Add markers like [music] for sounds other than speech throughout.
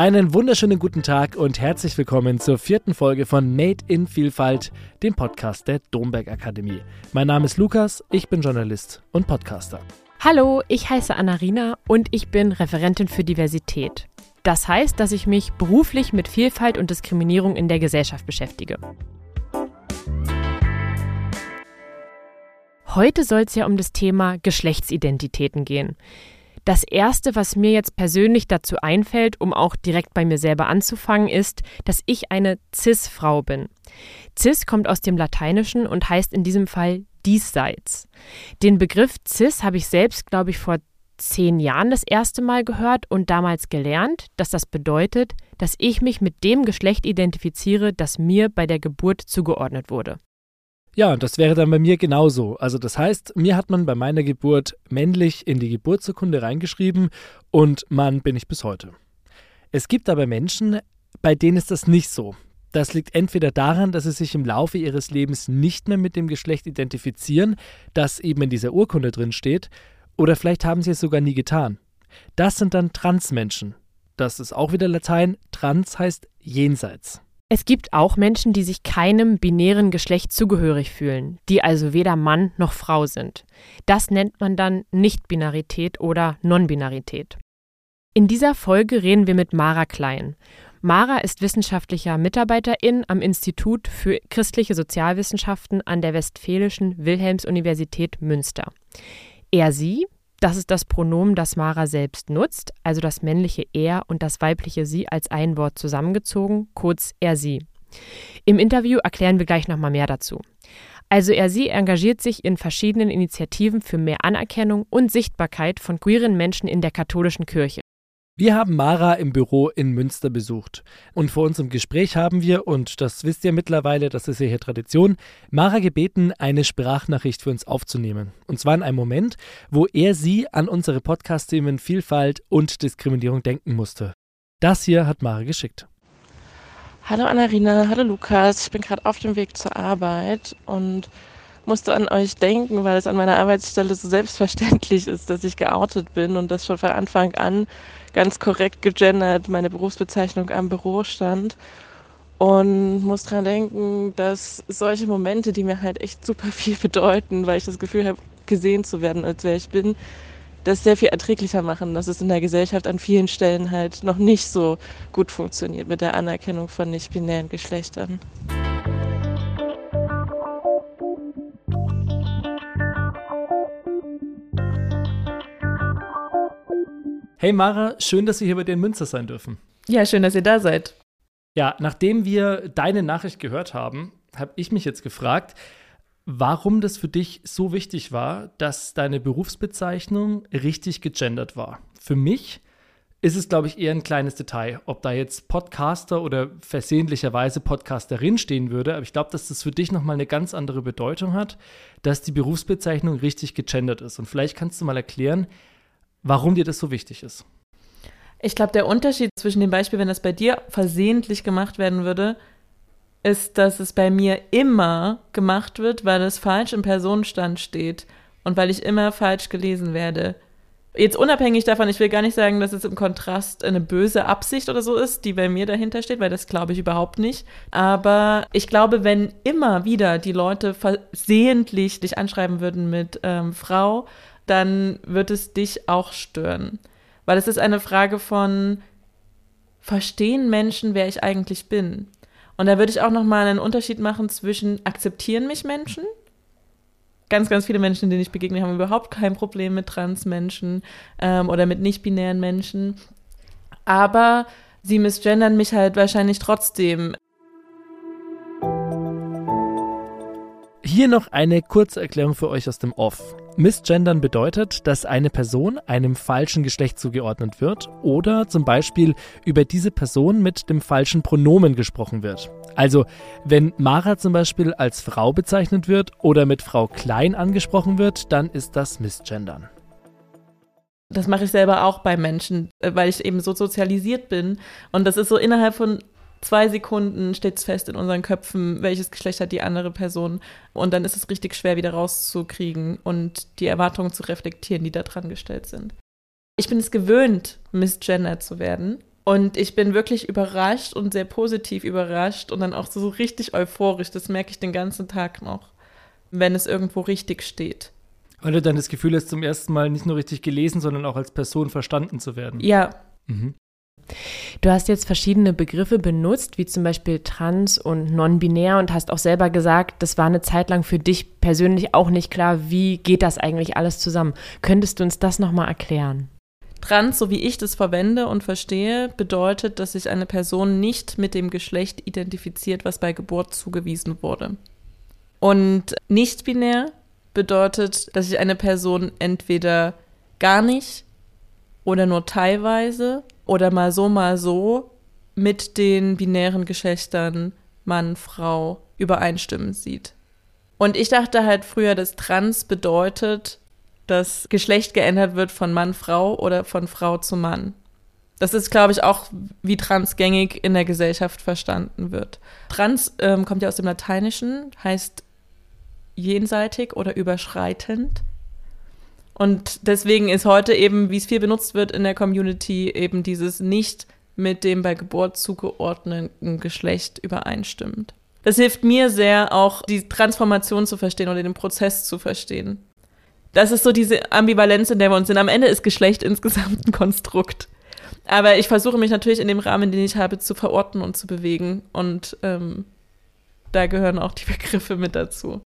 Einen wunderschönen guten Tag und herzlich willkommen zur vierten Folge von Made in Vielfalt, dem Podcast der Domberg Akademie. Mein Name ist Lukas, ich bin Journalist und Podcaster. Hallo, ich heiße Anarina und ich bin Referentin für Diversität. Das heißt, dass ich mich beruflich mit Vielfalt und Diskriminierung in der Gesellschaft beschäftige. Heute soll es ja um das Thema Geschlechtsidentitäten gehen. Das Erste, was mir jetzt persönlich dazu einfällt, um auch direkt bei mir selber anzufangen, ist, dass ich eine CIS-Frau bin. CIS kommt aus dem Lateinischen und heißt in diesem Fall diesseits. Den Begriff CIS habe ich selbst, glaube ich, vor zehn Jahren das erste Mal gehört und damals gelernt, dass das bedeutet, dass ich mich mit dem Geschlecht identifiziere, das mir bei der Geburt zugeordnet wurde. Ja, das wäre dann bei mir genauso. Also das heißt, mir hat man bei meiner Geburt männlich in die Geburtsurkunde reingeschrieben und Mann bin ich bis heute. Es gibt aber Menschen, bei denen ist das nicht so. Das liegt entweder daran, dass sie sich im Laufe ihres Lebens nicht mehr mit dem Geschlecht identifizieren, das eben in dieser Urkunde drin steht, oder vielleicht haben sie es sogar nie getan. Das sind dann Transmenschen. Das ist auch wieder Latein. Trans heißt jenseits. Es gibt auch Menschen, die sich keinem binären Geschlecht zugehörig fühlen, die also weder Mann noch Frau sind. Das nennt man dann Nichtbinarität oder Nonbinarität. In dieser Folge reden wir mit Mara Klein. Mara ist wissenschaftlicher Mitarbeiterin am Institut für christliche Sozialwissenschaften an der Westfälischen Wilhelms-Universität Münster. Er, sie das ist das Pronomen, das Mara selbst nutzt, also das männliche er und das weibliche sie als ein Wort zusammengezogen, kurz er sie. Im Interview erklären wir gleich nochmal mehr dazu. Also er sie engagiert sich in verschiedenen Initiativen für mehr Anerkennung und Sichtbarkeit von queeren Menschen in der katholischen Kirche. Wir haben Mara im Büro in Münster besucht. Und vor unserem Gespräch haben wir, und das wisst ihr mittlerweile, das ist ja hier Tradition, Mara gebeten, eine Sprachnachricht für uns aufzunehmen. Und zwar in einem Moment, wo er sie an unsere Podcast-Themen Vielfalt und Diskriminierung denken musste. Das hier hat Mara geschickt. Hallo Annarina, hallo Lukas. Ich bin gerade auf dem Weg zur Arbeit und musste an euch denken, weil es an meiner Arbeitsstelle so selbstverständlich ist, dass ich geoutet bin und das schon von Anfang an ganz korrekt gegendert meine Berufsbezeichnung am Büro stand. Und muss dran denken, dass solche Momente, die mir halt echt super viel [laughs] bedeuten, weil ich das Gefühl habe, gesehen zu werden, als wer ich bin, das sehr viel erträglicher machen, dass es in der Gesellschaft an vielen Stellen halt noch nicht so gut funktioniert mit der Anerkennung von nicht-binären Geschlechtern. Hey Mara, schön, dass wir hier bei dir in Münster sein dürfen. Ja, schön, dass ihr da seid. Ja, nachdem wir deine Nachricht gehört haben, habe ich mich jetzt gefragt, warum das für dich so wichtig war, dass deine Berufsbezeichnung richtig gegendert war. Für mich ist es, glaube ich, eher ein kleines Detail, ob da jetzt Podcaster oder versehentlicherweise Podcasterin stehen würde. Aber ich glaube, dass das für dich nochmal eine ganz andere Bedeutung hat, dass die Berufsbezeichnung richtig gegendert ist. Und vielleicht kannst du mal erklären, warum dir das so wichtig ist. Ich glaube, der Unterschied zwischen dem Beispiel, wenn das bei dir versehentlich gemacht werden würde, ist, dass es bei mir immer gemacht wird, weil es falsch im Personenstand steht und weil ich immer falsch gelesen werde. Jetzt unabhängig davon, ich will gar nicht sagen, dass es im Kontrast eine böse Absicht oder so ist, die bei mir dahinter steht, weil das glaube ich überhaupt nicht. Aber ich glaube, wenn immer wieder die Leute versehentlich dich anschreiben würden mit ähm, Frau, dann wird es dich auch stören. Weil es ist eine Frage von, verstehen Menschen, wer ich eigentlich bin? Und da würde ich auch nochmal einen Unterschied machen zwischen akzeptieren mich Menschen. Ganz, ganz viele Menschen, denen ich begegne, haben überhaupt kein Problem mit Transmenschen ähm, oder mit nicht-binären Menschen. Aber sie misgendern mich halt wahrscheinlich trotzdem. Hier noch eine kurze Erklärung für euch aus dem Off. Missgendern bedeutet, dass eine Person einem falschen Geschlecht zugeordnet wird oder zum Beispiel über diese Person mit dem falschen Pronomen gesprochen wird. Also, wenn Mara zum Beispiel als Frau bezeichnet wird oder mit Frau Klein angesprochen wird, dann ist das Missgendern. Das mache ich selber auch bei Menschen, äh, weil ich eben so sozialisiert bin. Und das ist so innerhalb von zwei Sekunden steht es fest in unseren Köpfen, welches Geschlecht hat die andere Person. Und dann ist es richtig schwer, wieder rauszukriegen und die Erwartungen zu reflektieren, die da dran gestellt sind. Ich bin es gewöhnt, misgendert zu werden. Und ich bin wirklich überrascht und sehr positiv überrascht und dann auch so richtig euphorisch. Das merke ich den ganzen Tag noch, wenn es irgendwo richtig steht. Weil du dann das Gefühl hast, zum ersten Mal nicht nur richtig gelesen, sondern auch als Person verstanden zu werden. Ja. Mhm. Du hast jetzt verschiedene Begriffe benutzt, wie zum Beispiel trans und non-binär und hast auch selber gesagt, das war eine Zeit lang für dich persönlich auch nicht klar, wie geht das eigentlich alles zusammen. Könntest du uns das nochmal erklären? Trans, so wie ich das verwende und verstehe, bedeutet, dass sich eine Person nicht mit dem Geschlecht identifiziert, was bei Geburt zugewiesen wurde. Und nicht binär bedeutet, dass sich eine Person entweder gar nicht oder nur teilweise oder mal so, mal so mit den binären Geschlechtern Mann, Frau übereinstimmen sieht. Und ich dachte halt früher, dass trans bedeutet, dass Geschlecht geändert wird von Mann, Frau oder von Frau zu Mann. Das ist, glaube ich, auch wie transgängig in der Gesellschaft verstanden wird. Trans ähm, kommt ja aus dem Lateinischen, heißt jenseitig oder überschreitend. Und deswegen ist heute eben, wie es viel benutzt wird in der Community, eben dieses nicht mit dem bei Geburt zugeordneten Geschlecht übereinstimmt. Das hilft mir sehr, auch die Transformation zu verstehen oder den Prozess zu verstehen. Das ist so diese Ambivalenz, in der wir uns sind. Am Ende ist Geschlecht insgesamt ein Konstrukt. Aber ich versuche mich natürlich in dem Rahmen, den ich habe, zu verorten und zu bewegen. Und ähm, da gehören auch die Begriffe mit dazu.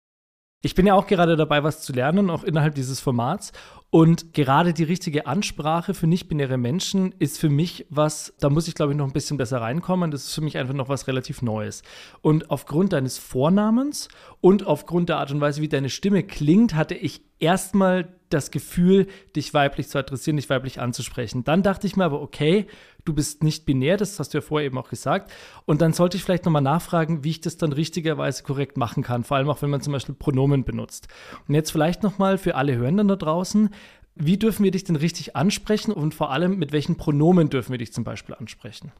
Ich bin ja auch gerade dabei, was zu lernen, auch innerhalb dieses Formats. Und gerade die richtige Ansprache für nicht-binäre Menschen ist für mich was, da muss ich glaube ich noch ein bisschen besser reinkommen. Das ist für mich einfach noch was relativ Neues. Und aufgrund deines Vornamens und aufgrund der Art und Weise, wie deine Stimme klingt, hatte ich erstmal das Gefühl, dich weiblich zu adressieren, dich weiblich anzusprechen. Dann dachte ich mir aber, okay, du bist nicht binär, das hast du ja vorher eben auch gesagt. Und dann sollte ich vielleicht nochmal nachfragen, wie ich das dann richtigerweise korrekt machen kann, vor allem auch wenn man zum Beispiel Pronomen benutzt. Und jetzt vielleicht nochmal für alle Hörenden da draußen, wie dürfen wir dich denn richtig ansprechen und vor allem mit welchen Pronomen dürfen wir dich zum Beispiel ansprechen?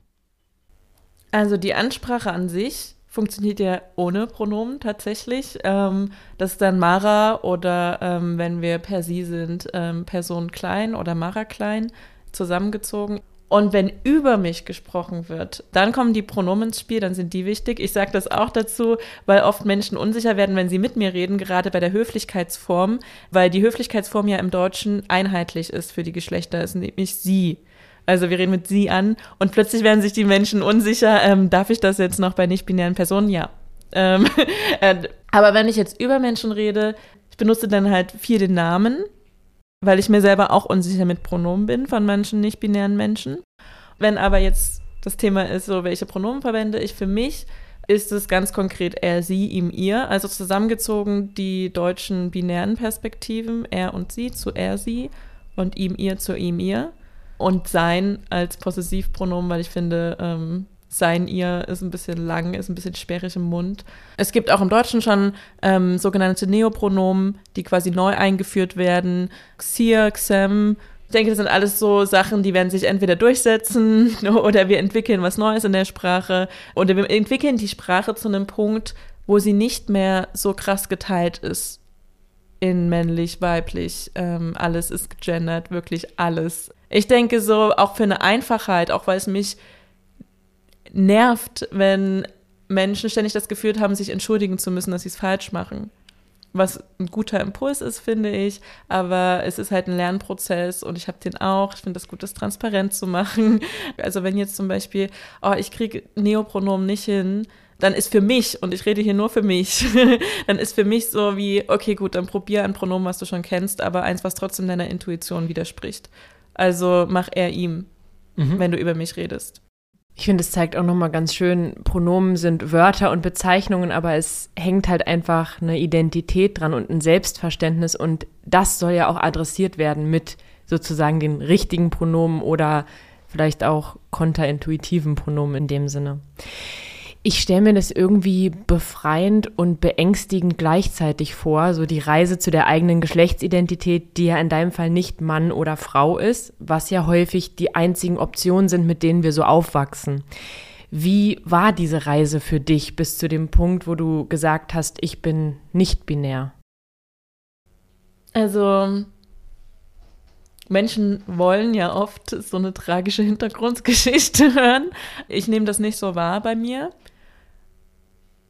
Also die Ansprache an sich funktioniert ja ohne Pronomen tatsächlich. Ähm, das ist dann Mara oder ähm, wenn wir per Sie sind, ähm, Person klein oder Mara klein zusammengezogen. Und wenn über mich gesprochen wird, dann kommen die Pronomen ins Spiel, dann sind die wichtig. Ich sage das auch dazu, weil oft Menschen unsicher werden, wenn sie mit mir reden, gerade bei der Höflichkeitsform, weil die Höflichkeitsform ja im Deutschen einheitlich ist für die Geschlechter, ist nämlich sie. Also wir reden mit sie an und plötzlich werden sich die Menschen unsicher, ähm, darf ich das jetzt noch bei nicht-binären Personen? Ja. Ähm, [laughs] äh, aber wenn ich jetzt über Menschen rede, ich benutze dann halt viel den Namen, weil ich mir selber auch unsicher mit Pronomen bin von manchen nicht-binären Menschen. Wenn aber jetzt das Thema ist, so welche Pronomen verwende ich für mich, ist es ganz konkret er, sie, ihm, ihr. Also zusammengezogen die deutschen binären Perspektiven, er und sie zu er, sie und ihm, ihr zu ihm, ihr. Und sein als Possessivpronomen, weil ich finde, ähm, sein ihr ist ein bisschen lang, ist ein bisschen sperrig im Mund. Es gibt auch im Deutschen schon ähm, sogenannte Neopronomen, die quasi neu eingeführt werden. Xir, Xem. Ich denke, das sind alles so Sachen, die werden sich entweder durchsetzen [laughs] oder wir entwickeln was Neues in der Sprache oder wir entwickeln die Sprache zu einem Punkt, wo sie nicht mehr so krass geteilt ist in männlich, weiblich, ähm, alles ist gegendert, wirklich alles. Ich denke so, auch für eine Einfachheit, auch weil es mich nervt, wenn Menschen ständig das Gefühl haben, sich entschuldigen zu müssen, dass sie es falsch machen. Was ein guter Impuls ist, finde ich, aber es ist halt ein Lernprozess und ich habe den auch. Ich finde das gut, das transparent zu machen. [laughs] Also wenn jetzt zum Beispiel, oh, ich kriege Neopronomen nicht hin, dann ist für mich, und ich rede hier nur für mich, [laughs] dann ist für mich so wie, okay, gut, dann probier ein Pronomen, was du schon kennst, aber eins, was trotzdem deiner Intuition widerspricht. Also mach er ihm, mhm. wenn du über mich redest. Ich finde, es zeigt auch nochmal ganz schön, Pronomen sind Wörter und Bezeichnungen, aber es hängt halt einfach eine Identität dran und ein Selbstverständnis und das soll ja auch adressiert werden mit sozusagen den richtigen Pronomen oder vielleicht auch kontraintuitiven Pronomen in dem Sinne. Ich stelle mir das irgendwie befreiend und beängstigend gleichzeitig vor, so die Reise zu der eigenen Geschlechtsidentität, die ja in deinem Fall nicht Mann oder Frau ist, was ja häufig die einzigen Optionen sind, mit denen wir so aufwachsen. Wie war diese Reise für dich bis zu dem Punkt, wo du gesagt hast, ich bin nicht binär? Also Menschen wollen ja oft so eine tragische Hintergrundgeschichte [laughs] hören. Ich nehme das nicht so wahr bei mir.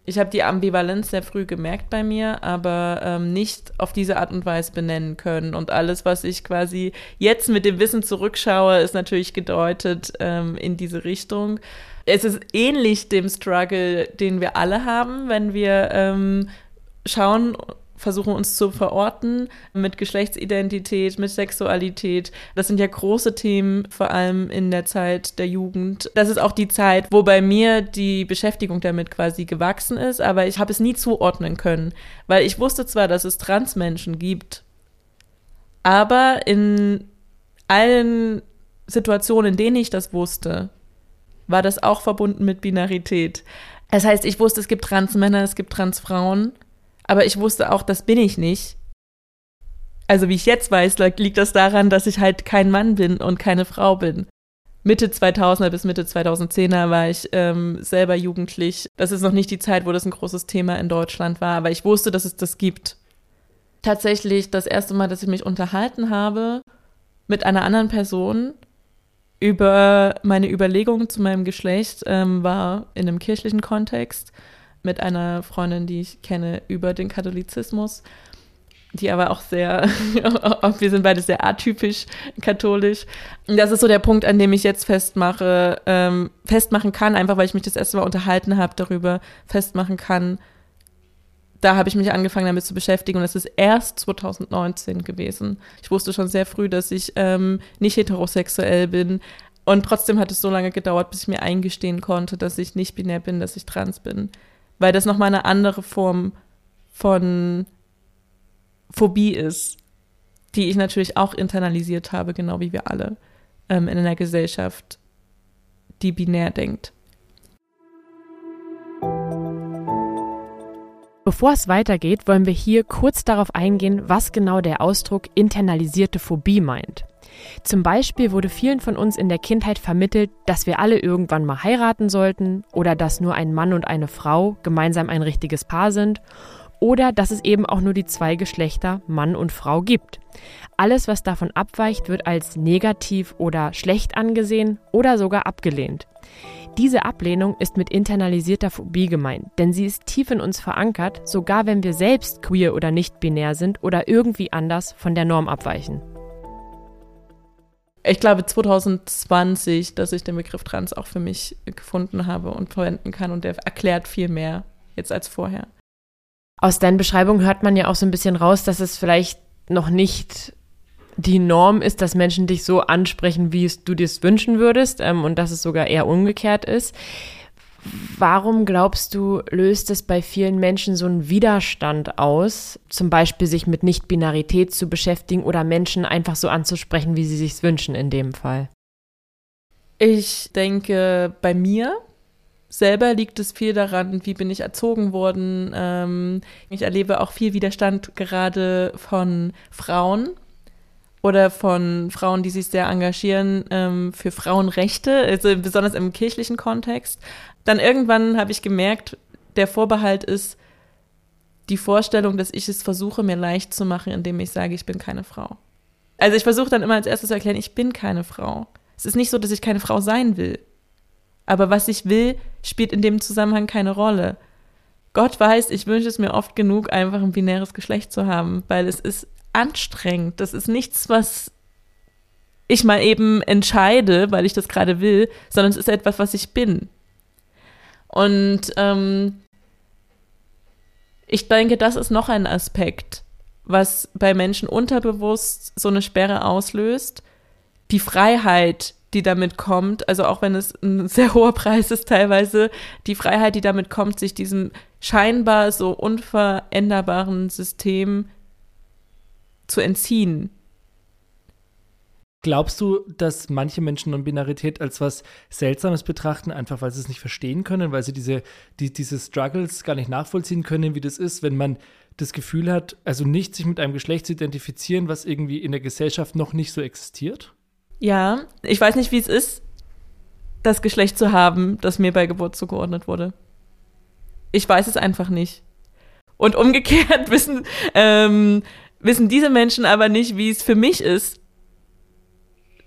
Ich habe die Ambivalenz sehr früh gemerkt bei mir, aber ähm, nicht auf diese Art und Weise benennen können. Und alles, was ich quasi jetzt mit dem Wissen zurückschaue, ist natürlich gedeutet ähm, in diese Richtung. Es ist ähnlich dem Struggle, den wir alle haben, wenn wir ähm, schauen versuchen uns zu verorten mit Geschlechtsidentität, mit Sexualität. Das sind ja große Themen, vor allem in der Zeit der Jugend. Das ist auch die Zeit, wo bei mir die Beschäftigung damit quasi gewachsen ist, aber ich habe es nie zuordnen können, weil ich wusste zwar, dass es Transmenschen gibt, aber in allen Situationen, in denen ich das wusste, war das auch verbunden mit Binarität. Das heißt, ich wusste, es gibt Transmänner, es gibt Transfrauen aber ich wusste auch, das bin ich nicht. Also wie ich jetzt weiß, liegt das daran, dass ich halt kein Mann bin und keine Frau bin. Mitte 2000er bis Mitte 2010er war ich ähm, selber jugendlich. Das ist noch nicht die Zeit, wo das ein großes Thema in Deutschland war, aber ich wusste, dass es das gibt. Tatsächlich das erste Mal, dass ich mich unterhalten habe mit einer anderen Person über meine Überlegungen zu meinem Geschlecht, ähm, war in einem kirchlichen Kontext mit einer Freundin, die ich kenne, über den Katholizismus, die aber auch sehr, [laughs] wir sind beide sehr atypisch katholisch. Das ist so der Punkt, an dem ich jetzt festmache, ähm, festmachen kann, einfach weil ich mich das erste Mal unterhalten habe darüber, festmachen kann. Da habe ich mich angefangen damit zu beschäftigen und das ist erst 2019 gewesen. Ich wusste schon sehr früh, dass ich ähm, nicht heterosexuell bin, und trotzdem hat es so lange gedauert, bis ich mir eingestehen konnte, dass ich nicht binär bin, dass ich trans bin weil das nochmal eine andere Form von Phobie ist, die ich natürlich auch internalisiert habe, genau wie wir alle ähm, in einer Gesellschaft, die binär denkt. Bevor es weitergeht, wollen wir hier kurz darauf eingehen, was genau der Ausdruck internalisierte Phobie meint. Zum Beispiel wurde vielen von uns in der Kindheit vermittelt, dass wir alle irgendwann mal heiraten sollten oder dass nur ein Mann und eine Frau gemeinsam ein richtiges Paar sind oder dass es eben auch nur die zwei Geschlechter Mann und Frau gibt. Alles, was davon abweicht, wird als negativ oder schlecht angesehen oder sogar abgelehnt. Diese Ablehnung ist mit internalisierter Phobie gemeint, denn sie ist tief in uns verankert, sogar wenn wir selbst queer oder nicht binär sind oder irgendwie anders von der Norm abweichen ich glaube 2020, dass ich den Begriff Trans auch für mich gefunden habe und verwenden kann und der erklärt viel mehr jetzt als vorher. Aus deinen Beschreibungen hört man ja auch so ein bisschen raus, dass es vielleicht noch nicht die Norm ist, dass Menschen dich so ansprechen, wie du dir es wünschen würdest ähm, und dass es sogar eher umgekehrt ist. Warum glaubst du, löst es bei vielen Menschen so einen Widerstand aus, zum Beispiel sich mit Nicht-Binarität zu beschäftigen oder Menschen einfach so anzusprechen, wie sie sich wünschen in dem Fall? Ich denke, bei mir selber liegt es viel daran, wie bin ich erzogen worden. Ähm, ich erlebe auch viel Widerstand gerade von Frauen, oder von Frauen, die sich sehr engagieren ähm, für Frauenrechte, also besonders im kirchlichen Kontext. Dann irgendwann habe ich gemerkt, der Vorbehalt ist die Vorstellung, dass ich es versuche, mir leicht zu machen, indem ich sage, ich bin keine Frau. Also ich versuche dann immer als erstes zu erklären, ich bin keine Frau. Es ist nicht so, dass ich keine Frau sein will. Aber was ich will, spielt in dem Zusammenhang keine Rolle. Gott weiß, ich wünsche es mir oft genug, einfach ein binäres Geschlecht zu haben, weil es ist anstrengend. Das ist nichts, was ich mal eben entscheide, weil ich das gerade will, sondern es ist etwas, was ich bin. Und ähm, ich denke, das ist noch ein Aspekt, was bei Menschen unterbewusst so eine Sperre auslöst. Die Freiheit, die damit kommt, also auch wenn es ein [laughs] sehr hoher Preis ist teilweise, die Freiheit, die damit kommt, sich diesem scheinbar so unveränderbaren System zu entziehen. Glaubst du, dass manche Menschen Non-Binarität als was Seltsames betrachten, einfach weil sie es nicht verstehen können, weil sie diese, die, diese Struggles gar nicht nachvollziehen können, wie das ist, wenn man das Gefühl hat, also nicht sich mit einem Geschlecht zu identifizieren, was irgendwie in der Gesellschaft noch nicht so existiert? Ja, ich weiß nicht, wie es ist, das Geschlecht zu haben, das mir bei Geburt zugeordnet wurde. Ich weiß es einfach nicht. Und umgekehrt [laughs] wissen ähm, wissen diese Menschen aber nicht, wie es für mich ist,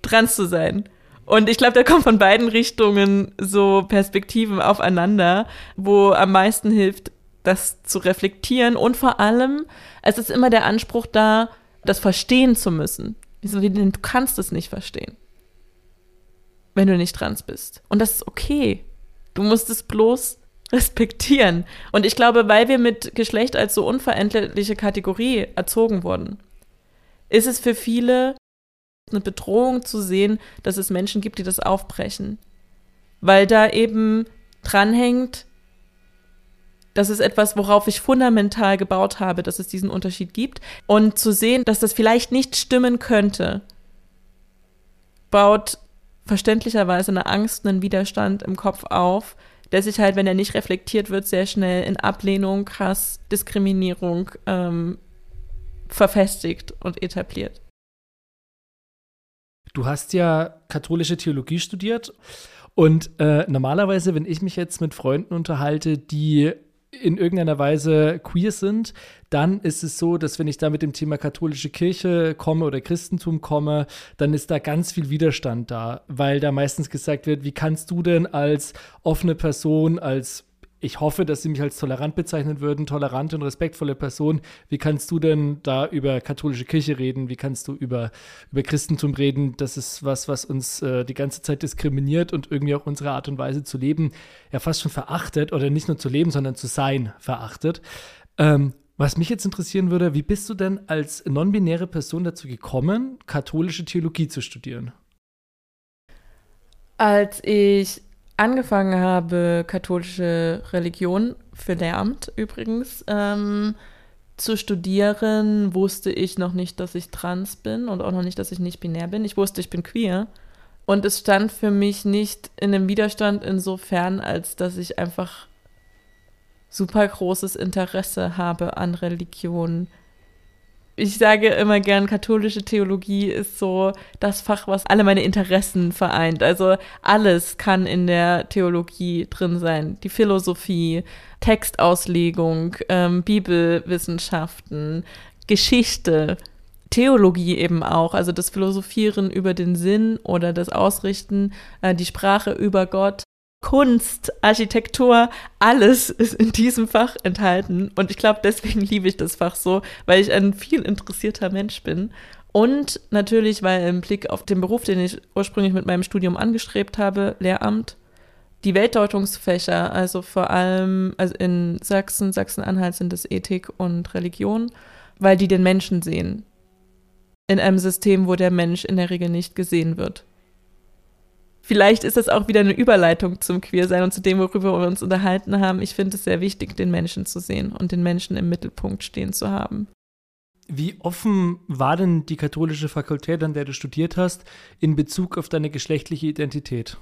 trans zu sein. Und ich glaube, da kommen von beiden Richtungen so Perspektiven aufeinander, wo am meisten hilft, das zu reflektieren. Und vor allem, es ist immer der Anspruch da, das verstehen zu müssen. Du kannst es nicht verstehen, wenn du nicht trans bist. Und das ist okay. Du musst es bloß respektieren. Und ich glaube, weil wir mit Geschlecht als so unveränderliche Kategorie erzogen wurden, ist es für viele eine Bedrohung zu sehen, dass es Menschen gibt, die das aufbrechen. Weil da eben dranhängt, das ist etwas, worauf ich fundamental gebaut habe, dass es diesen Unterschied gibt. Und zu sehen, dass das vielleicht nicht stimmen könnte, baut verständlicherweise eine Angst, einen Widerstand im Kopf auf, der sich halt, wenn er nicht reflektiert wird, sehr schnell in Ablehnung, Hass, Diskriminierung ähm, verfestigt und etabliert. Du hast ja katholische Theologie studiert und äh, normalerweise, wenn ich mich jetzt mit Freunden unterhalte, die in irgendeiner Weise queer sind, dann ist es so, dass wenn ich da mit dem Thema katholische Kirche komme oder Christentum komme, dann ist da ganz viel Widerstand da, weil da meistens gesagt wird, wie kannst du denn als offene Person, als ich hoffe, dass Sie mich als tolerant bezeichnen würden, tolerante und respektvolle Person. Wie kannst du denn da über katholische Kirche reden? Wie kannst du über, über Christentum reden? Das ist was, was uns äh, die ganze Zeit diskriminiert und irgendwie auch unsere Art und Weise zu leben ja fast schon verachtet oder nicht nur zu leben, sondern zu sein verachtet. Ähm, was mich jetzt interessieren würde, wie bist du denn als non-binäre Person dazu gekommen, katholische Theologie zu studieren? Als ich angefangen habe, katholische Religion Lehramt übrigens ähm, zu studieren, wusste ich noch nicht, dass ich trans bin und auch noch nicht, dass ich nicht binär bin. Ich wusste, ich bin queer. Und es stand für mich nicht in einem Widerstand insofern, als dass ich einfach super großes Interesse habe an Religion ich sage immer gern, katholische Theologie ist so das Fach, was alle meine Interessen vereint. Also alles kann in der Theologie drin sein. Die Philosophie, Textauslegung, ähm, Bibelwissenschaften, Geschichte, Theologie eben auch, also das Philosophieren über den Sinn oder das Ausrichten, äh, die Sprache über Gott. Kunst, Architektur, alles ist in diesem Fach enthalten. Und ich glaube, deswegen liebe ich das Fach so, weil ich ein viel interessierter Mensch bin. Und natürlich, weil im Blick auf den Beruf, den ich ursprünglich mit meinem Studium angestrebt habe, Lehramt, die Weltdeutungsfächer, also vor allem also in Sachsen, Sachsen-Anhalt sind es Ethik und Religion, weil die den Menschen sehen. In einem System, wo der Mensch in der Regel nicht gesehen wird vielleicht ist das auch wieder eine Überleitung zum Queersein und zu dem, worüber wir uns unterhalten haben. Ich finde es sehr wichtig, den Menschen zu sehen und den Menschen im Mittelpunkt stehen zu haben. Wie offen war denn die katholische Fakultät, an der du studiert hast, in Bezug auf deine geschlechtliche Identität?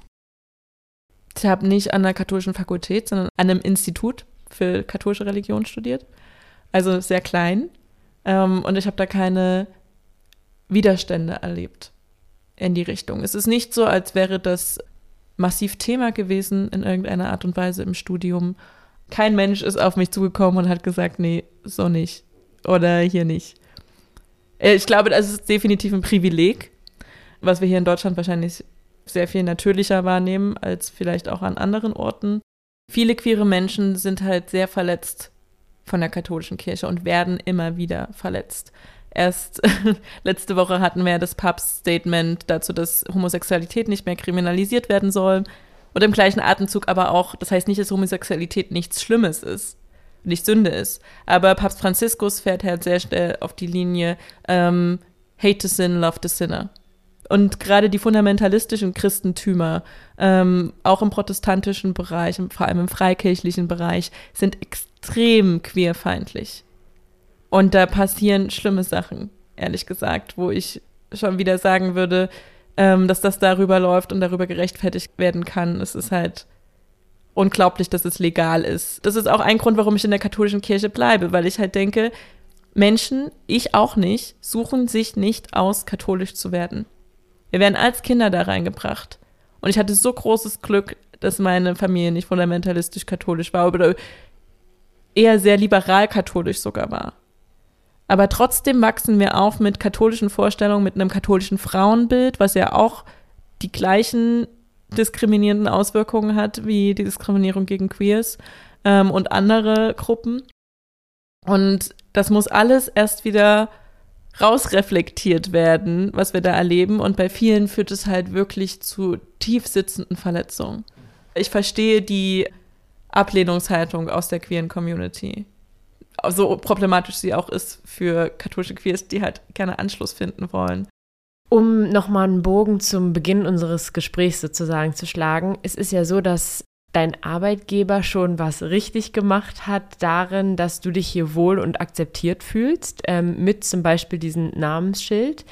Ich habe nicht an der katholischen Fakultät, sondern an einem Institut für katholische Religion studiert. Also sehr klein. Ähm, und ich habe da keine Widerstände erlebt in die Richtung. Es ist nicht so, als wäre das massiv Thema gewesen in irgendeiner Art und Weise im Studium. Kein Mensch ist auf mich zugekommen und hat gesagt, nee, so nicht. Oder hier nicht. Äh, ich glaube, das ist definitiv ein Privileg, was wir hier in Deutschland wahrscheinlich sehr viel natürlicher wahrnehmen als vielleicht auch an anderen Orten. Viele queere Menschen sind halt sehr verletzt von der katholischen Kirche und werden immer wieder verletzt. Erst [laughs] letzte Woche hatten wir das Papst-Statement dazu, dass Homosexualität nicht mehr kriminalisiert werden soll. Und im gleichen Atemzug aber auch, das heißt nicht, dass Homosexualität nichts Schlimmes ist, nicht Sünde ist. Aber Papst Franziskus fährt halt sehr schnell auf die Linie ähm, Hate the sin, love the sinner. Und gerade die fundamentalistischen Christentümer, ähm, auch im protestantischen Bereich, vor allem im freikirchlichen Bereich, sind extrem queerfeindlich. Und da passieren schlimme Sachen, ehrlich gesagt, wo ich schon wieder sagen würde, ähm, dass das darüber läuft und darüber gerechtfertigt werden kann. Es ist halt unglaublich, dass es legal ist. Das ist auch ein Grund, warum ich in der katholischen Kirche bleibe, weil ich halt denke, Menschen, ich auch nicht, suchen sich nicht aus, katholisch zu werden. Wir werden als Kinder da reingebracht. Und ich hatte so großes Glück, dass meine Familie nicht fundamentalistisch katholisch war oder eher sehr liberal katholisch sogar war. Aber trotzdem wachsen wir auf mit katholischen Vorstellungen, mit einem katholischen Frauenbild, was ja auch die gleichen diskriminierenden Auswirkungen hat wie die Diskriminierung gegen Queers ähm, und andere Gruppen. Und das muss alles erst wieder rausreflektiert werden, was wir da erleben. Und bei vielen führt es halt wirklich zu tief sitzenden Verletzungen. Ich verstehe die Ablehnungshaltung aus der queeren Community. So problematisch sie auch ist für katholische Queers, die halt gerne Anschluss finden wollen. Um nochmal einen Bogen zum Beginn unseres Gesprächs sozusagen zu schlagen, es ist ja so, dass dein Arbeitgeber schon was richtig gemacht hat darin, dass du dich hier wohl und akzeptiert fühlst, ähm, mit zum Beispiel diesem Namensschild.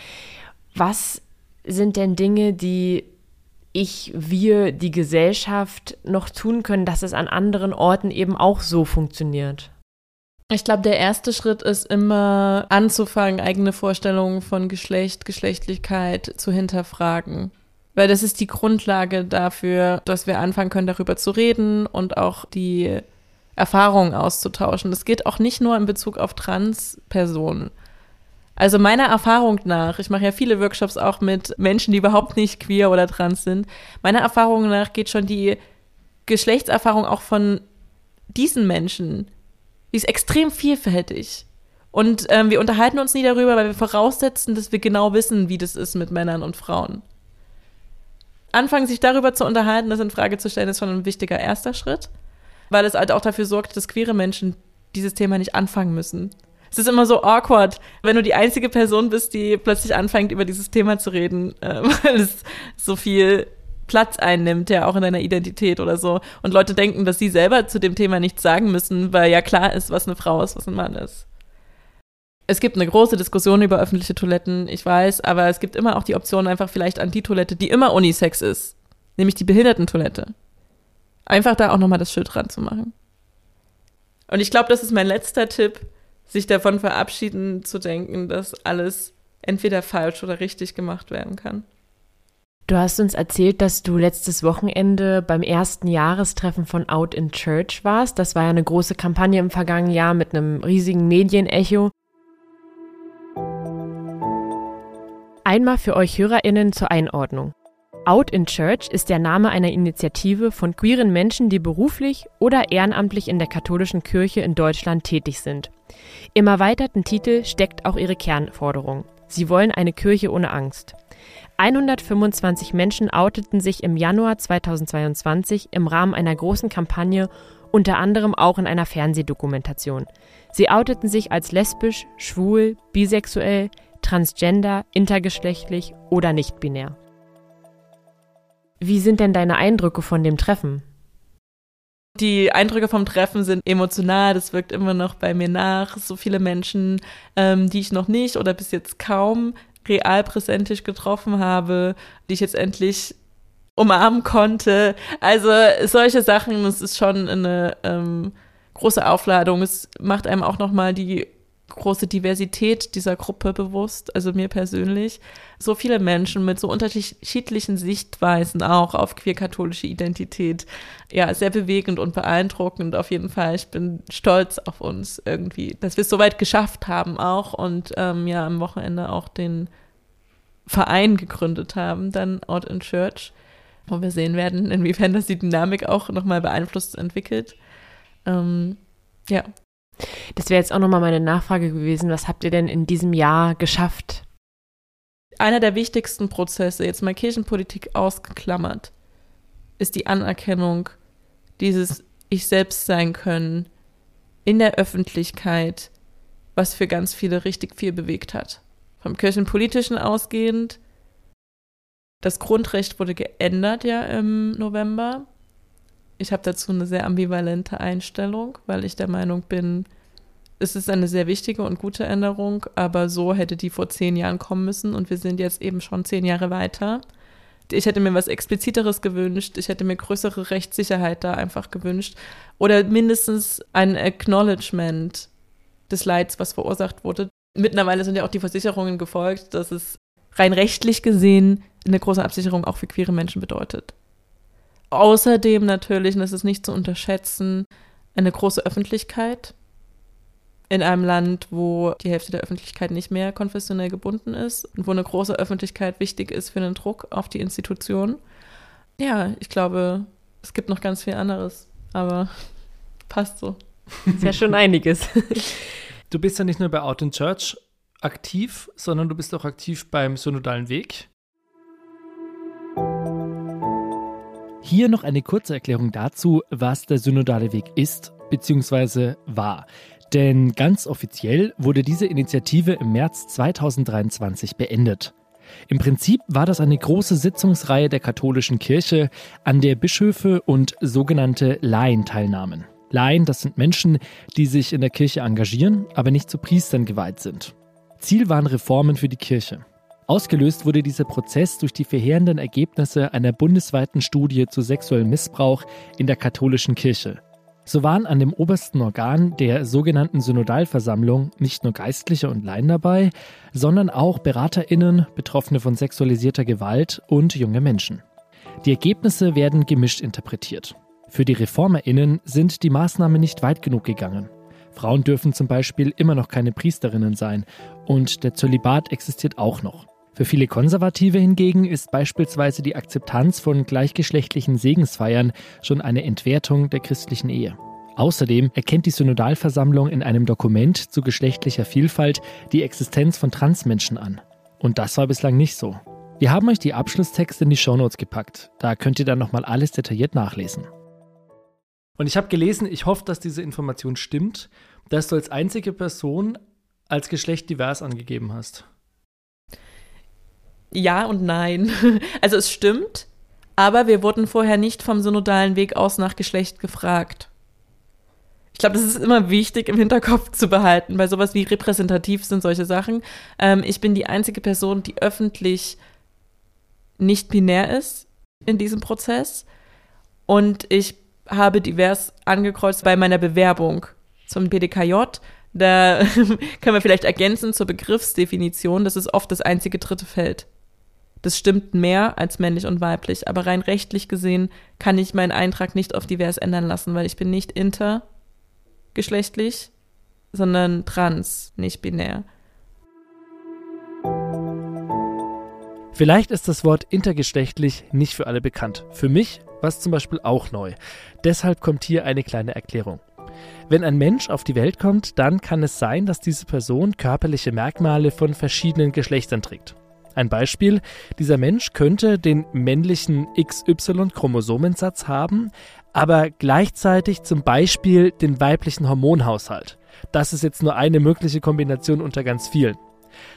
Was sind denn Dinge, die ich, wir, die Gesellschaft noch tun können, dass es an anderen Orten eben auch so funktioniert? Ich glaube, der erste Schritt ist immer anzufangen, eigene Vorstellungen von Geschlecht, Geschlechtlichkeit zu hinterfragen. Weil das ist die Grundlage dafür, dass wir anfangen können, darüber zu reden und auch die Erfahrungen auszutauschen. Das geht auch nicht nur in Bezug auf Trans-Personen. Also meiner Erfahrung nach, ich mache ja viele Workshops auch mit Menschen, die überhaupt nicht queer oder trans sind. Meiner Erfahrung nach geht schon die Geschlechtserfahrung auch von diesen Menschen. Die ist extrem vielfältig. Und ähm, wir unterhalten uns nie darüber, weil wir voraussetzen, dass wir genau wissen, wie das ist mit Männern und Frauen anfangen, sich darüber zu unterhalten, das in Frage zu stellen, ist schon ein wichtiger erster Schritt, weil es halt auch dafür sorgt, dass queere Menschen dieses Thema nicht anfangen müssen. Es ist immer so awkward, wenn du die einzige Person bist, die plötzlich anfängt, über dieses Thema zu reden, äh, [laughs] weil es so viel Platz einnimmt, ja auch in deiner Identität oder so. Und Leute denken, dass sie selber zu dem Thema nichts sagen müssen, weil ja klar ist, was eine Frau ist, was ein Mann ist es gibt eine große Diskussion über öffentliche Toiletten, ich weiß, aber es gibt immer auch die Option einfach vielleicht an die Toilette, die immer Unisex ist, nämlich die Behindertentoilette. Einfach da auch nochmal das Schild dran zu machen. Und ich glaube, das ist mein letzter Tipp, sich davon verabschieden zu denken, dass alles entweder falsch oder richtig gemacht werden kann. Du hast uns erzählt, dass du letztes Wochenende beim ersten Jahrestreffen von Out in Church warst. Das war ja eine große Kampagne im vergangenen Jahr mit einem riesigen Medienecho. Einmal für euch HörerInnen zur Einordnung. Out in Church ist der Name einer Initiative von queeren Menschen, die beruflich oder ehrenamtlich in der katholischen Kirche in Deutschland tätig sind. Im erweiterten Titel steckt auch ihre Kernforderung. Sie wollen eine Kirche ohne Angst. 125 Menschen outeten sich im Januar 2022 im Rahmen einer großen Kampagne, unter anderem auch in einer Fernsehdokumentation. Sie outeten sich als lesbisch, schwul, bisexuell, transgender, intergeschlechtlich oder nicht binär. Wie sind denn deine Eindrücke von dem Treffen? Die Eindrücke vom Treffen sind emotional, das wirkt immer noch bei mir nach. So viele Menschen, ähm, die ich noch nicht oder bis jetzt kaum real präsentisch getroffen habe, die ich jetzt endlich umarmen konnte. Also solche Sachen, das ist schon eine ähm, große Aufladung. Es macht einem auch nochmal die große Diversität dieser Gruppe bewusst, also mir persönlich. So viele Menschen mit so unterschiedlichen Sichtweisen auch auf queer-katholische Identität. Ja, sehr bewegend und beeindruckend auf jeden Fall. Ich bin stolz auf uns irgendwie, dass wir es so weit geschafft haben auch und ähm, ja am Wochenende auch den Verein gegründet haben, dann Out in Church, wo wir sehen werden, inwiefern das die Dynamik auch nochmal beeinflusst entwickelt. Ähm, ja, das wäre jetzt auch nochmal meine Nachfrage gewesen. Was habt ihr denn in diesem Jahr geschafft? Einer der wichtigsten Prozesse, jetzt mal Kirchenpolitik ausgeklammert, ist die Anerkennung dieses Ich selbst sein können in der Öffentlichkeit, was für ganz viele richtig viel bewegt hat. Vom Kirchenpolitischen ausgehend, das Grundrecht wurde geändert ja im November. Ich habe dazu eine sehr ambivalente Einstellung, weil ich der Meinung bin, es ist eine sehr wichtige und gute Änderung, aber so hätte die vor zehn Jahren kommen müssen und wir sind jetzt eben schon zehn Jahre weiter. Ich hätte mir was Expliziteres gewünscht, ich hätte mir größere Rechtssicherheit da einfach gewünscht oder mindestens ein Acknowledgement des Leids, was verursacht wurde. Mittlerweile sind ja auch die Versicherungen gefolgt, dass es rein rechtlich gesehen eine große Absicherung auch für queere Menschen bedeutet. Außerdem natürlich, und das ist nicht zu unterschätzen, eine große Öffentlichkeit. in einem Land, wo die Hälfte der Öffentlichkeit nicht mehr konfessionell gebunden ist und wo eine große Öffentlichkeit wichtig ist für den Druck auf die Institution. Ja, ich glaube, es gibt noch ganz viel anderes, aber [laughs] passt so. Ist ja schon einiges. Du bist ja nicht nur bei Out in Church aktiv, sondern du bist auch aktiv beim Synodalen Weg. Hier noch eine kurze Erklärung dazu, was der Synodale Weg ist bzw. war. Denn ganz offiziell wurde diese Initiative im März 2023 beendet. Im Prinzip war das eine große Sitzungsreihe der katholischen Kirche, an der Bischöfe und sogenannte Laien teilnahmen. Laien, das sind Menschen, die sich in der Kirche engagieren, aber nicht zu Priestern geweiht sind. Ziel waren Reformen für die Kirche. Ausgelöst wurde dieser Prozess durch die verheerenden Ergebnisse einer bundesweiten Studie zu sexuellem Missbrauch in der katholischen Kirche. So waren an dem obersten Organ der sogenannten Synodalversammlung nicht nur Geistliche und Laien dabei, sondern auch Beraterinnen, Betroffene von sexualisierter Gewalt und junge Menschen. Die Ergebnisse werden gemischt interpretiert. Für die Reformerinnen sind die Maßnahmen nicht weit genug gegangen. Frauen dürfen zum Beispiel immer noch keine Priesterinnen sein und der Zölibat existiert auch noch. Für viele Konservative hingegen ist beispielsweise die Akzeptanz von gleichgeschlechtlichen Segensfeiern schon eine Entwertung der christlichen Ehe. Außerdem erkennt die Synodalversammlung in einem Dokument zu geschlechtlicher Vielfalt die Existenz von Transmenschen an. Und das war bislang nicht so. Wir haben euch die Abschlusstexte in die Shownotes gepackt. Da könnt ihr dann nochmal alles detailliert nachlesen. Und ich habe gelesen, ich hoffe, dass diese Information stimmt, dass du als einzige Person als Geschlecht divers angegeben hast ja und nein. [laughs] Also es stimmt, aber wir wurden vorher nicht vom synodalen Weg aus nach Geschlecht gefragt. Ich glaube, das ist immer wichtig im Hinterkopf zu behalten, bei sowas wie repräsentativ sind solche Sachen. Ähm, ich bin die einzige Person, die öffentlich nicht binär ist in diesem Prozess. Und ich habe divers angekreuzt bei meiner Bewerbung zum BDKJ. Da [laughs] können wir vielleicht ergänzen zur Begriffsdefinition. Das ist oft das einzige dritte Feld. Das stimmt mehr als männlich und weiblich, aber rein rechtlich gesehen kann ich meinen Eintrag nicht auf divers ändern lassen, weil ich bin nicht intergeschlechtlich, sondern trans, nicht binär. Vielleicht ist das Wort intergeschlechtlich nicht für alle bekannt. Für mich war es zum Beispiel auch neu. Deshalb kommt hier eine kleine Erklärung. Wenn ein Mensch auf die Welt kommt, dann kann es sein, dass diese Person körperliche Merkmale von verschiedenen Geschlechtern trägt. Ein Beispiel, dieser Mensch könnte den männlichen XY-Chromosomensatz haben, aber gleichzeitig zum Beispiel den weiblichen Hormonhaushalt. Das ist jetzt nur eine mögliche Kombination unter ganz vielen.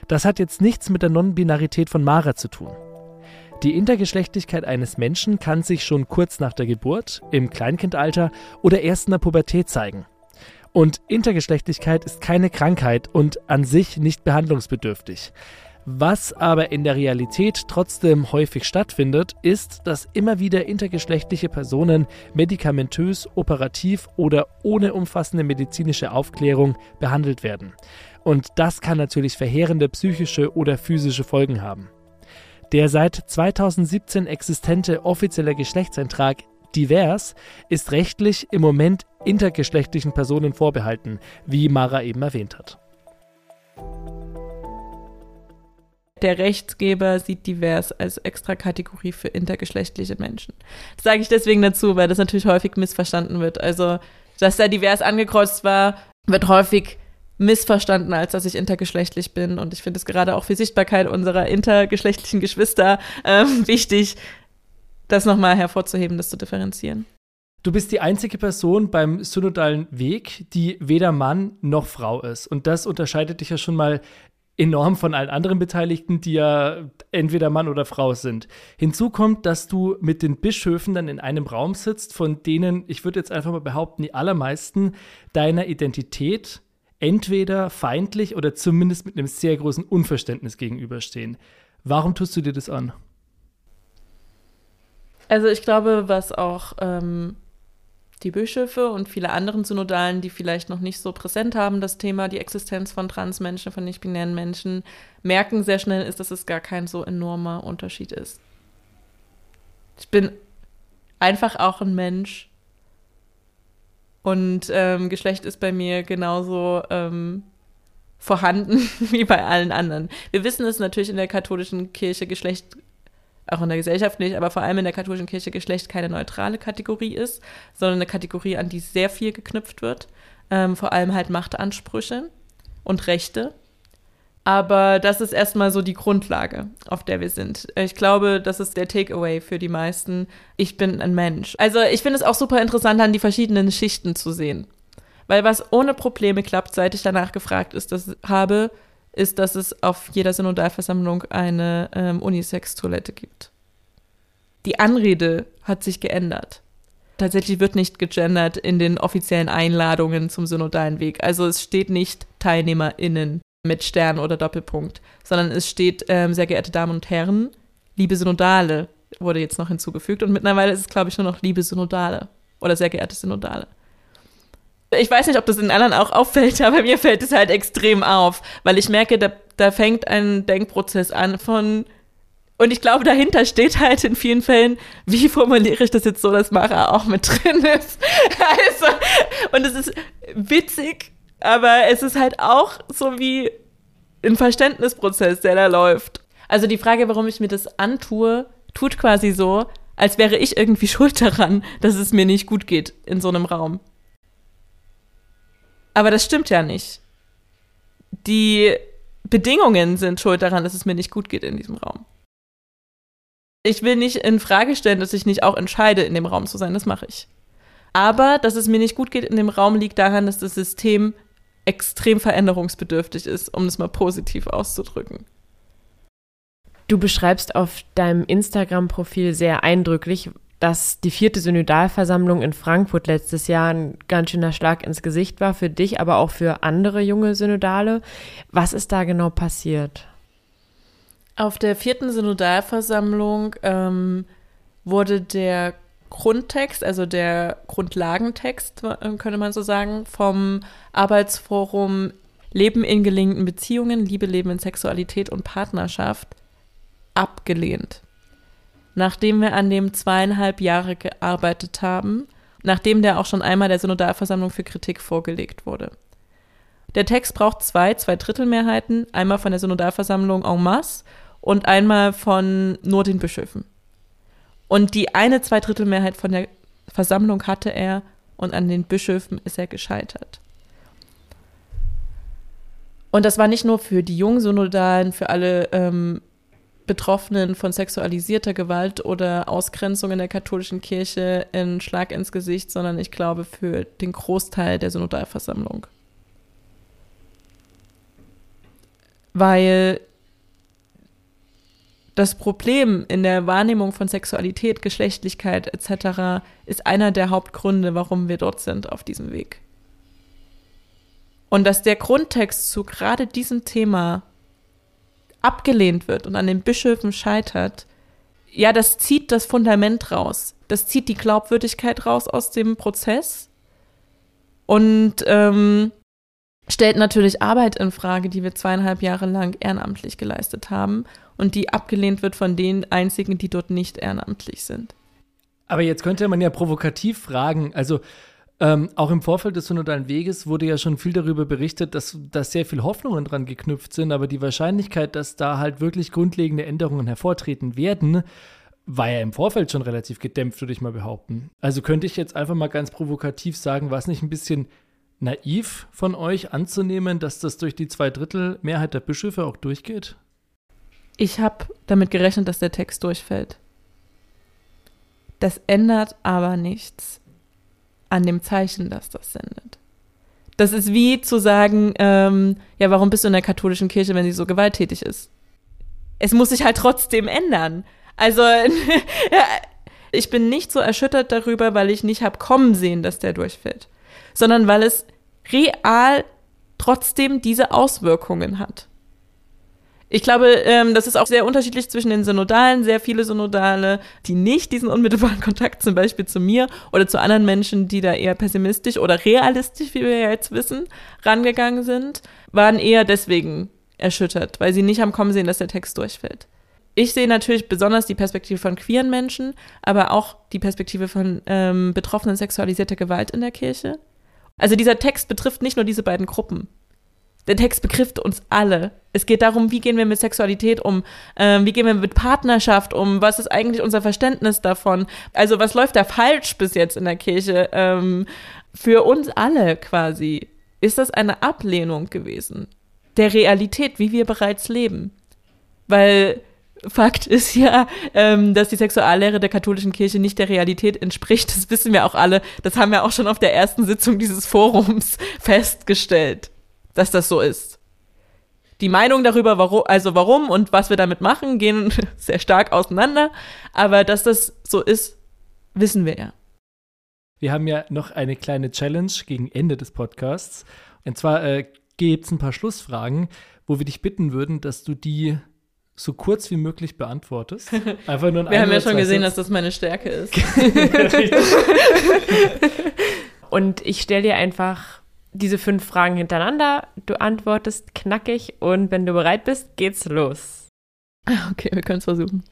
Das hat jetzt nichts mit der Non-Binarität von Mara zu tun. Die Intergeschlechtlichkeit eines Menschen kann sich schon kurz nach der Geburt, im Kleinkindalter oder erst in der Pubertät zeigen. Und Intergeschlechtlichkeit ist keine Krankheit und an sich nicht behandlungsbedürftig. Was aber in der Realität trotzdem häufig stattfindet, ist, dass immer wieder intergeschlechtliche Personen medikamentös, operativ oder ohne umfassende medizinische Aufklärung behandelt werden. Und das kann natürlich verheerende psychische oder physische Folgen haben. Der seit 2017 existente offizielle Geschlechtseintrag divers ist rechtlich im Moment intergeschlechtlichen Personen vorbehalten, wie Mara eben erwähnt hat. Der Rechtsgeber sieht divers als Extrakategorie für intergeschlechtliche Menschen. Das sage ich deswegen dazu, weil das natürlich häufig missverstanden wird. Also, dass da divers angekreuzt war, wird häufig missverstanden, als dass ich intergeschlechtlich bin. Und ich finde es gerade auch für Sichtbarkeit unserer intergeschlechtlichen Geschwister ähm, [laughs] wichtig, das nochmal hervorzuheben, das zu differenzieren. Du bist die einzige Person beim synodalen Weg, die weder Mann noch Frau ist. Und das unterscheidet dich ja schon mal enorm von allen anderen Beteiligten, die ja entweder Mann oder Frau sind. Hinzu kommt, dass du mit den Bischöfen dann in einem Raum sitzt, von denen, ich würde jetzt einfach mal behaupten, die allermeisten deiner Identität entweder feindlich oder zumindest mit einem sehr großen Unverständnis gegenüberstehen. Warum tust du dir das an? Also ich glaube, was auch ähm, die Bischöfe und viele anderen Synodalen, die vielleicht noch nicht so präsent haben, das Thema, die Existenz von Transmenschen, von nicht-binären Menschen, merken sehr schnell ist, dass es gar kein so enormer Unterschied ist. Ich bin einfach auch ein Mensch Und ähm, Geschlecht ist bei mir genauso ähm, vorhanden [laughs] wie bei allen anderen. Wir wissen es natürlich in der katholischen Kirche, Geschlecht, auch in der Gesellschaft nicht, aber vor allem in der katholischen Kirche Geschlecht keine neutrale Kategorie ist, sondern eine Kategorie, an die sehr viel geknüpft wird. Ähm, vor allem halt Machtansprüche und Rechte. Aber das ist erstmal so die Grundlage, auf der wir sind. Ich glaube, das ist der Takeaway für die meisten. Ich bin ein Mensch. Also ich finde es auch super interessant, an die verschiedenen Schichten zu sehen. Weil was ohne Probleme klappt, seit ich danach gefragt ist, das habe, ist, dass es auf jeder Synodalversammlung eine ähm, Unisex-Toilette gibt. Die Anrede hat sich geändert. Tatsächlich wird nicht gegendert in den offiziellen Einladungen zum synodalen Weg. Also es steht nicht TeilnehmerInnen mit Stern oder Doppelpunkt, sondern es steht, ähm, sehr geehrte Damen und Herren, liebe Synodale wurde jetzt noch hinzugefügt und mittlerweile ist es, glaube ich, nur noch liebe Synodale oder sehr geehrte Synodale. Ich weiß nicht, ob das in anderen auch auffällt, [laughs] aber mir fällt es halt extrem auf, weil ich merke, da, da fängt ein Denkprozess an von, und ich glaube, dahinter steht halt in vielen Fällen, wie formuliere ich das jetzt so, dass Mara auch mit drin ist. [laughs] Also, und es ist witzig, aber es ist halt auch so wie ein Verständnisprozess, der da läuft. Also die Frage, warum ich mir das antue, tut quasi so, als wäre ich irgendwie [laughs] schuld daran, dass es mir nicht gut geht in so einem Raum. Aber das stimmt ja nicht. Die Bedingungen sind schuld daran, dass es mir nicht gut geht in diesem Raum. Ich will nicht in Frage stellen, dass ich nicht auch entscheide, in dem Raum zu sein. Das mache ich. Aber dass es mir nicht gut geht in dem Raum, liegt daran, dass das System extrem veränderungsbedürftig ist, um es mal positiv auszudrücken. Du beschreibst auf deinem Instagram-Profil sehr eindrücklich, dass die vierte Synodalversammlung in Frankfurt letztes Jahr ein ganz schöner Schlag ins Gesicht war für dich, aber auch für andere junge Synodale. Was ist da genau passiert? Auf der vierten Synodalversammlung ähm, wurde der Grundtext, also der Grundlagentext, äh, könnte man so sagen, vom Arbeitsforum Leben in gelingenden Beziehungen, Liebe, Leben in Sexualität und Partnerschaft abgelehnt. Nachdem wir an dem zweieinhalb Jahre gearbeitet haben, nachdem der auch schon einmal der Synodalversammlung für Kritik vorgelegt wurde. Der Text braucht zwei, zwei Drittelmehrheiten, einmal von der Synodalversammlung en masse und einmal von nur den Bischöfen. Und die eine Zweidrittelmehrheit von der Versammlung hatte er und an den Bischöfen ist er gescheitert. Und das war nicht nur für die Jungsynodalen, für alle ähm, Betroffenen von sexualisierter Gewalt oder Ausgrenzung in der katholischen Kirche ein Schlag ins Gesicht, sondern ich glaube für den Großteil der Synodalversammlung. Weil das Problem in der Wahrnehmung von Sexualität, Geschlechtlichkeit etc. ist einer der Hauptgründe, warum wir dort sind auf diesem Weg. Und dass der Grundtext zu gerade diesem Thema abgelehnt wird und an den Bischöfen scheitert, ja, das zieht das Fundament raus. Das zieht die Glaubwürdigkeit raus aus dem Prozess und ähm, stellt natürlich Arbeit in Frage, die wir zweieinhalb Jahre lang ehrenamtlich geleistet haben und die abgelehnt wird von den einzigen, die dort nicht ehrenamtlich sind. Aber jetzt könnte man ja provokativ fragen, also ähm, auch im Vorfeld des Synodalen Weges wurde ja schon viel darüber berichtet, dass da sehr viel Hoffnungen dran geknüpft sind, aber die Wahrscheinlichkeit, dass da halt wirklich grundlegende Änderungen hervortreten werden, war ja im Vorfeld schon relativ gedämpft, würde ich mal behaupten. Also könnte ich jetzt einfach mal ganz provokativ sagen, war es nicht ein bisschen naiv von euch anzunehmen, dass das durch die Zweidrittelmehrheit der Bischöfe auch durchgeht? Ich habe damit gerechnet, dass der Text durchfällt. Das ändert aber nichts an dem Zeichen, das das sendet. Das ist wie zu sagen, ähm, ja, warum bist du in der katholischen Kirche, wenn sie so gewalttätig ist? Es muss sich halt trotzdem ändern. Also, [laughs] ich bin nicht so erschüttert darüber, weil ich nicht habe kommen sehen, dass der durchfällt, sondern weil es real trotzdem diese Auswirkungen hat. Ich glaube, ähm, das ist auch sehr unterschiedlich zwischen den Synodalen. Sehr viele Synodale, die nicht diesen unmittelbaren Kontakt zum Beispiel zu mir oder zu anderen Menschen, die da eher pessimistisch oder realistisch, wie wir ja jetzt wissen, rangegangen sind, waren eher deswegen erschüttert, weil sie nicht haben kommen sehen, dass der Text durchfällt. Ich sehe natürlich besonders die Perspektive von queeren Menschen, aber auch die Perspektive von ähm, Betroffenen sexualisierter Gewalt in der Kirche Also dieser Text betrifft nicht nur diese beiden Gruppen. Der Text betrifft uns alle. Es geht darum, wie gehen wir mit Sexualität um, ähm, wie gehen wir mit Partnerschaft um, was ist eigentlich unser Verständnis davon. Also was läuft da falsch bis jetzt in der Kirche? Ähm, für uns alle quasi ist das eine Ablehnung gewesen der Realität, wie wir bereits leben. Weil Fakt ist ja, ähm, dass die Sexuallehre der katholischen Kirche nicht der Realität entspricht. Das wissen wir auch alle. Das haben wir auch schon auf der ersten Sitzung dieses Forums [laughs] festgestellt, dass das so ist. Die Meinung darüber, warum, also warum und was wir damit machen, gehen [laughs] sehr stark auseinander. Aber dass das so ist, wissen wir ja. Wir haben ja noch eine kleine Challenge gegen Ende des Podcasts. Und zwar äh, gibt es ein paar Schlussfragen, wo wir dich bitten würden, dass du die so kurz wie möglich beantwortest. [laughs] Einfach nur Wir haben ja schon gesehen, Sätze. dass das meine Stärke ist. [laughs] und ich stelle dir einfach diese fünf Fragen hintereinander. Du antwortest knackig und wenn du bereit bist, geht's los. [laughs] Okay, wir können es versuchen.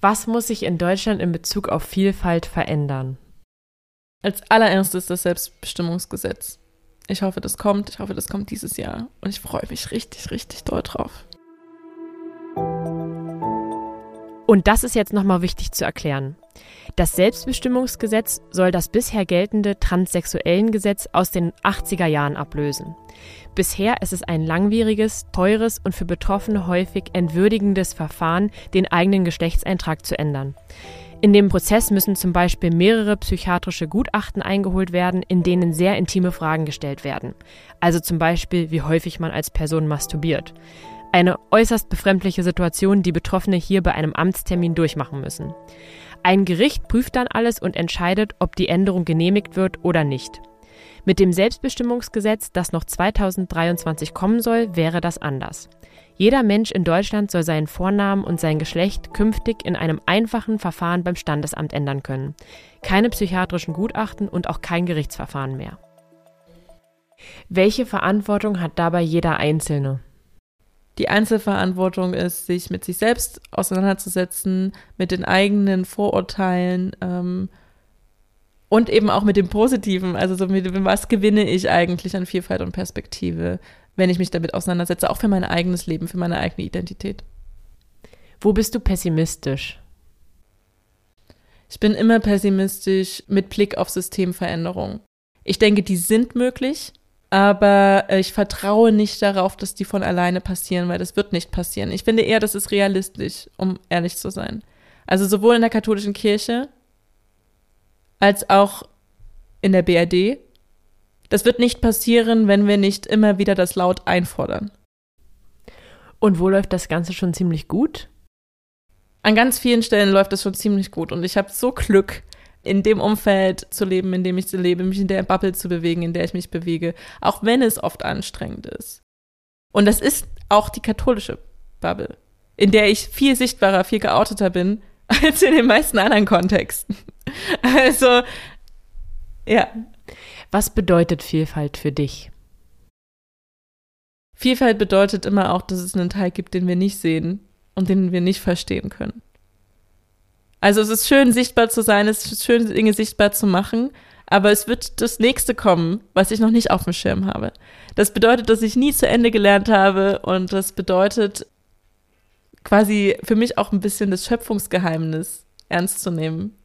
Was muss sich in Deutschland in Bezug auf Vielfalt verändern? Als allererstes das Selbstbestimmungsgesetz. Ich hoffe, das kommt. Ich hoffe, das kommt dieses Jahr. Und ich freue mich richtig, richtig doll drauf. Und das ist jetzt nochmal wichtig zu erklären. Das Selbstbestimmungsgesetz soll das bisher geltende Transsexuellengesetz aus den 80er Jahren ablösen. Bisher ist es ein langwieriges, teures und für Betroffene häufig entwürdigendes Verfahren, den eigenen Geschlechtseintrag zu ändern. In dem Prozess müssen zum Beispiel mehrere psychiatrische Gutachten eingeholt werden, in denen sehr intime Fragen gestellt werden. Also zum Beispiel, wie häufig man als Person masturbiert. Eine äußerst befremdliche Situation, die Betroffene hier bei einem Amtstermin durchmachen müssen. Ein Gericht prüft dann alles und entscheidet, ob die Änderung genehmigt wird oder nicht. Mit dem Selbstbestimmungsgesetz, das noch 2023 kommen soll, wäre das anders. Jeder Mensch in Deutschland soll seinen Vornamen und sein Geschlecht künftig in einem einfachen Verfahren beim Standesamt ändern können. Keine psychiatrischen Gutachten und auch kein Gerichtsverfahren mehr. Welche Verantwortung hat dabei jeder Einzelne? Die Einzelverantwortung ist, sich mit sich selbst auseinanderzusetzen, mit den eigenen Vorurteilen ähm, und eben auch mit dem Positiven. Also so mit was gewinne ich eigentlich an Vielfalt und Perspektive? wenn ich mich damit auseinandersetze, auch für mein eigenes Leben, für meine eigene Identität. Wo bist du pessimistisch? Ich bin immer pessimistisch mit Blick auf Systemveränderungen. Ich denke, die sind möglich, aber ich vertraue nicht darauf, dass die von alleine passieren, weil das wird nicht passieren. Ich finde eher, das ist realistisch, um ehrlich zu sein. Also sowohl in der katholischen Kirche als auch in der BRD das wird nicht passieren, wenn wir nicht immer wieder das laut einfordern. Und wo läuft das Ganze schon ziemlich gut? An ganz vielen Stellen läuft es schon ziemlich gut und ich habe so Glück, in dem Umfeld zu leben, in dem ich lebe, mich in der Bubble zu bewegen, in der ich mich bewege, auch wenn es oft anstrengend ist. Und das ist auch die katholische Bubble, in der ich viel sichtbarer, viel geouteter bin [laughs] als in den meisten anderen Kontexten. [laughs] Also, ja, was bedeutet Vielfalt für dich? Vielfalt bedeutet immer auch, dass es einen Teil gibt, den wir nicht sehen und den wir nicht verstehen können. Also es ist schön, sichtbar zu sein, es ist schön, Dinge sichtbar zu machen, aber es wird das nächste kommen, was ich noch nicht auf dem Schirm habe. Das bedeutet, dass ich nie zu Ende gelernt habe und das bedeutet quasi für mich auch ein bisschen das Schöpfungsgeheimnis ernst zu nehmen.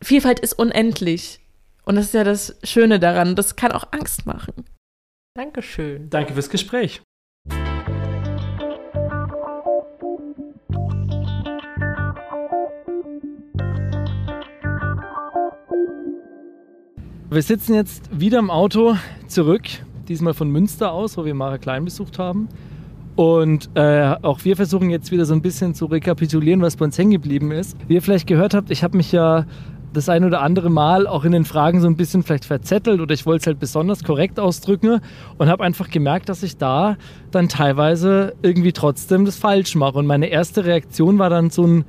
Vielfalt ist unendlich. Und das ist ja das Schöne daran. Das kann auch Angst machen. Dankeschön. Danke fürs Gespräch. Wir sitzen jetzt wieder im Auto zurück, diesmal von Münster aus, wo wir Mara Klein besucht haben. Und äh, auch wir versuchen jetzt wieder so ein bisschen zu rekapitulieren, was bei uns hängen geblieben ist. Wie ihr vielleicht gehört habt, ich habe mich ja das ein oder andere Mal auch in den Fragen so ein bisschen vielleicht verzettelt oder ich wollte es halt besonders korrekt ausdrücken und habe einfach gemerkt, dass ich da dann teilweise irgendwie trotzdem das falsch mache. Und meine erste Reaktion war dann so, ein,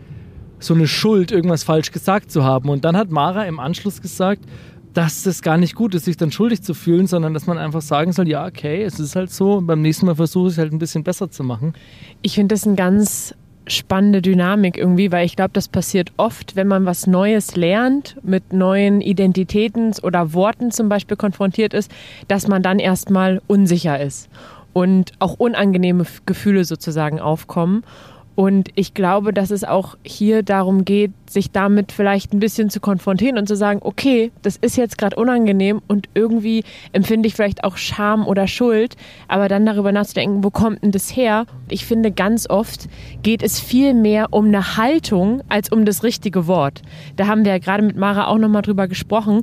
so eine Schuld, irgendwas falsch gesagt zu haben. Und dann hat Mara im Anschluss gesagt, dass das gar nicht gut ist, sich dann schuldig zu fühlen, sondern dass man einfach sagen soll, ja, okay, es ist halt so beim nächsten Mal versuche ich es halt ein bisschen besser zu machen. Ich finde das ein ganz spannende Dynamik irgendwie, weil ich glaube, das passiert oft, wenn man was Neues lernt, mit neuen Identitäten oder Worten zum Beispiel konfrontiert ist, dass man dann erstmal unsicher ist und auch unangenehme Gefühle sozusagen aufkommen. Und ich glaube, dass es auch hier darum geht, sich damit vielleicht ein bisschen zu konfrontieren und zu sagen, okay, das ist jetzt gerade unangenehm und irgendwie empfinde ich vielleicht auch Scham oder Schuld, aber dann darüber nachzudenken, wo kommt denn das her? Ich finde, ganz oft geht es viel mehr um eine Haltung als um das richtige Wort. Da haben wir ja gerade mit Mara auch nochmal drüber gesprochen.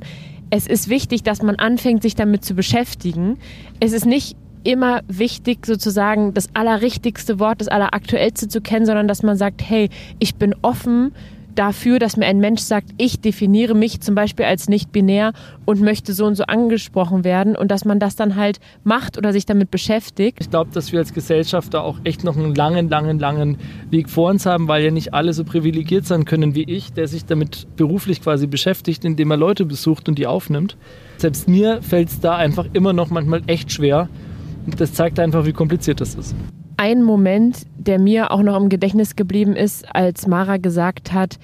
Es ist wichtig, dass man anfängt, sich damit zu beschäftigen. Es ist nicht immer wichtig, sozusagen das allerrichtigste Wort, das alleraktuellste zu kennen, sondern dass man sagt, hey, ich bin offen dafür, dass mir ein Mensch sagt, ich definiere mich zum Beispiel als nicht binär und möchte so und so angesprochen werden und dass man das dann halt macht oder sich damit beschäftigt. Ich glaube, dass wir als Gesellschaft da auch echt noch einen langen, langen, langen Weg vor uns haben, weil ja nicht alle so privilegiert sein können wie ich, der sich damit beruflich quasi beschäftigt, indem er Leute besucht und die aufnimmt. Selbst mir fällt es da einfach immer noch manchmal echt schwer, das zeigt einfach, wie kompliziert das ist. Ein Moment, der mir auch noch im Gedächtnis geblieben ist, als Mara gesagt hat,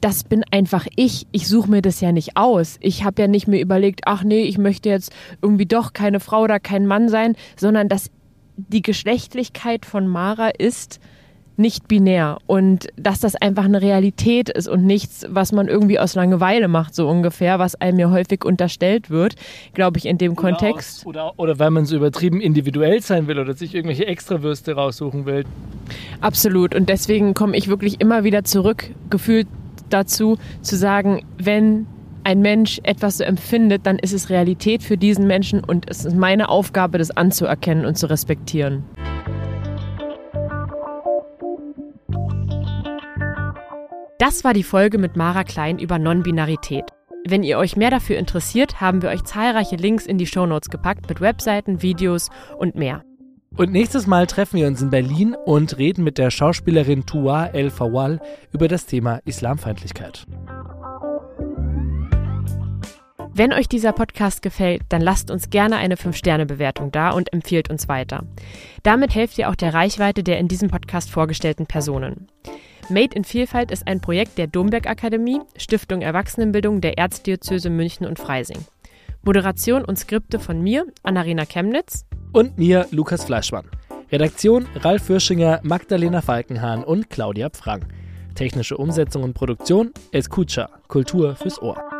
das bin einfach ich. Ich suche mir das ja nicht aus. Ich habe ja nicht mir überlegt, ach nee, ich möchte jetzt irgendwie doch keine Frau oder kein Mann sein, sondern dass die Geschlechtlichkeit von Mara ist, nicht binär und dass das einfach eine Realität ist und nichts, was man irgendwie aus Langeweile macht, so ungefähr, was einem ja häufig unterstellt wird, glaube ich, in dem oder Kontext. Aus, oder, oder weil man so übertrieben individuell sein will oder sich irgendwelche Extrawürste raussuchen will. Absolut. Und deswegen komme ich wirklich immer wieder zurück, gefühlt dazu, zu sagen, wenn ein Mensch etwas so empfindet, dann ist es Realität für diesen Menschen und es ist meine Aufgabe, das anzuerkennen und zu respektieren. Das war die Folge mit Mara Klein über Non-Binarität. Wenn ihr euch mehr dafür interessiert, haben wir euch zahlreiche Links in die Shownotes gepackt mit Webseiten, Videos und mehr. Und nächstes Mal treffen wir uns in Berlin und reden mit der Schauspielerin Tua El Fawal über das Thema Islamfeindlichkeit. Wenn euch dieser Podcast gefällt, dann lasst uns gerne eine 5-Sterne-Bewertung da und empfiehlt uns weiter. Damit helft ihr auch der Reichweite der in diesem Podcast vorgestellten Personen. Made in Vielfalt ist ein Projekt der Domberg Akademie, Stiftung Erwachsenenbildung der Erzdiözese München und Freising. Moderation und Skripte von mir, Annarena Chemnitz. Und mir, Lukas Fleischmann. Redaktion Ralf Fürschinger, Magdalena Falkenhahn und Claudia Pfrang. Technische Umsetzung und Produktion Escucha, Kultur fürs Ohr.